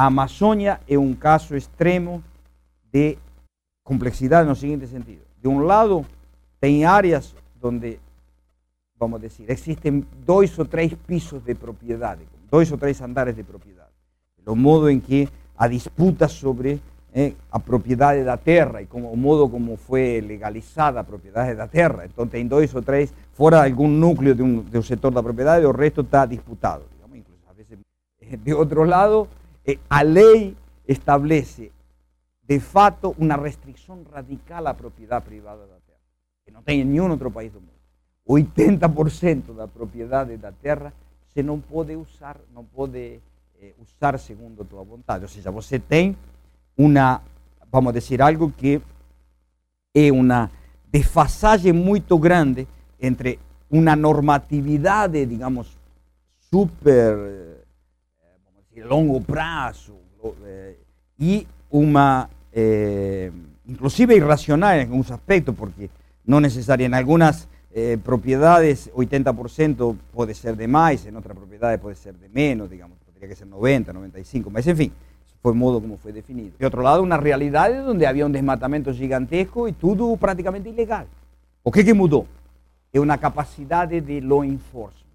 A Amazônia é um caso extremo de complexidade no seguinte sentido. De um lado, tem áreas onde, vamos dizer, existem dois ou três pisos de propriedade, dois ou três andares de propriedade. O modo em que a disputa sobre eh, a propriedade da terra e como modo como foi legalizada a propriedade da terra. Então tem dois ou três, fora algum núcleo de um, de um setor da resto está disputado. Digamos, incluso, a veces, de outro lado, eh, a lei establece de fato uma restrição radical à propriedade privada da terra, que não tem em nenhum outro país do mundo. 80% da propriedade da terra você não pode usar, não pode eh, usar segundo a tua vontade. Ou seja, você tem uma, vamos dizer, algo que é uma desfasagem muito grande entre uma normatividade, digamos, super, dizer, longo prazo eh, e uma, eh, inclusive irracional em alguns aspectos, porque não necessariamente, em algumas eh, propriedades 80% pode ser de mais, em outras propriedades pode ser de menos, digamos, poderia que ser 90, 95, mas enfim, fue el modo como fue definido. De otro lado, una realidad donde había un desmatamiento gigantesco y todo prácticamente ilegal. ¿O qué que mudó? Es una capacidad de law enforcement,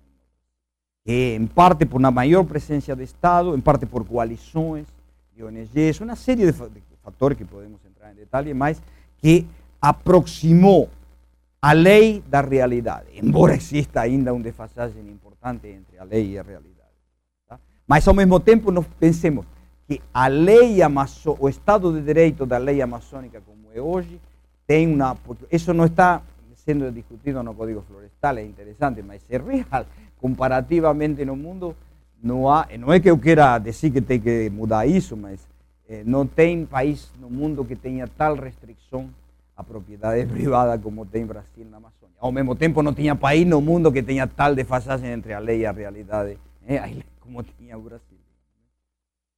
que en parte por una mayor presencia de Estado, en parte por coaliciones de ONGs, una serie de factores que podemos entrar en detalle, más que aproximó a ley da realidad, embora exista ainda un desfasaje importante entre la ley y la realidad. Mas al mismo tiempo nos pensemos, que a lei amazônica, o Estado de Direito da lei amazônica como é hoje, tem uma. Isso não está sendo discutido no Código Florestal, é interessante, mas é real. Comparativamente no mundo, não há. Não é que eu queira dizer que tem que mudar isso, mas eh, não tem país no mundo que tenha tal restrição à propriedade privada como tem Brasil na Amazônia. Ao mesmo tempo, não tinha país no mundo que tenha tal desfasagem entre a lei e a realidade como tinha o Brasil.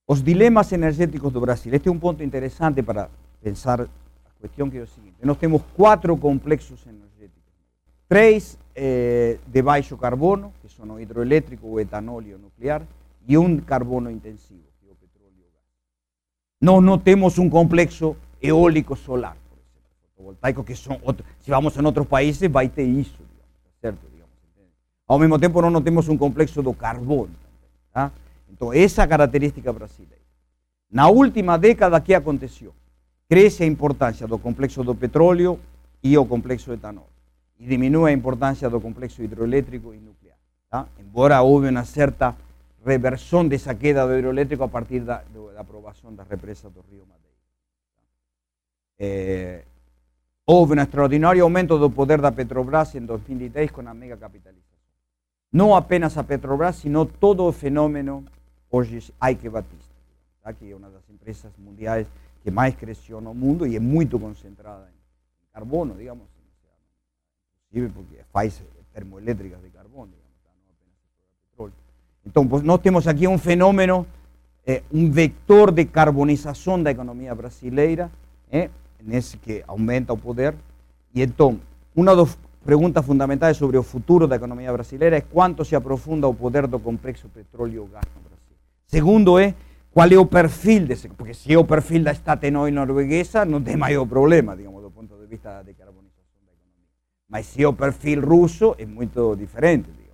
Os dilemas energéticos do Brasil. Este é um ponto interessante para pensar a questão que é o seguinte. Nós temos quatro complexos energéticos. Três eh, de baixo carbono, que são o hidroelétrico, o etanol nuclear, e um carbono intensivo, que é o petróleo. Nós não temos um complexo eólico solar, por exemplo, fotovoltaico, que são outros. Se vamos em outros países, vai ter isso, digamos, certo? Digamos, Ao mesmo tempo, não temos um complexo do carbono. Tá? Então, essa característica brasileira. Na última década, que aconteceu? Cresce a importância do complexo do petróleo e o complexo etanol. E diminui a importância do complexo hidroelétrico e nuclear. Tá? Embora houve uma certa reversão dessa queda do hidroelétrico a partir da, da aprovação da represa do Rio Madeira. É, houve um extraordinário aumento do poder da Petrobras em 2010 com a mega capitalização. Não apenas a Petrobras, sino todo o fenômeno hoje Ike Batista, tá? que é uma das empresas mundiais que mais cresceu no mundo e é muito concentrada em carbono, digamos, inclusive porque faz termoelétricas de carbono, digamos, não apenas petróleo. Então, pues, nós temos aqui um fenômeno, eh, um vector de carbonização da economia brasileira, eh, nesse que aumenta o poder, e então, uma das perguntas fundamentais sobre o futuro da economia brasileira é quanto se aprofunda o poder do complexo petróleo-gás no Brasil. Segundo é qual é o perfil desse, porque se é o perfil da Statenoil norueguesa, não tem maior problema, digamos, do ponto de vista da decarbonização. Mas se o perfil russo, é muito diferente.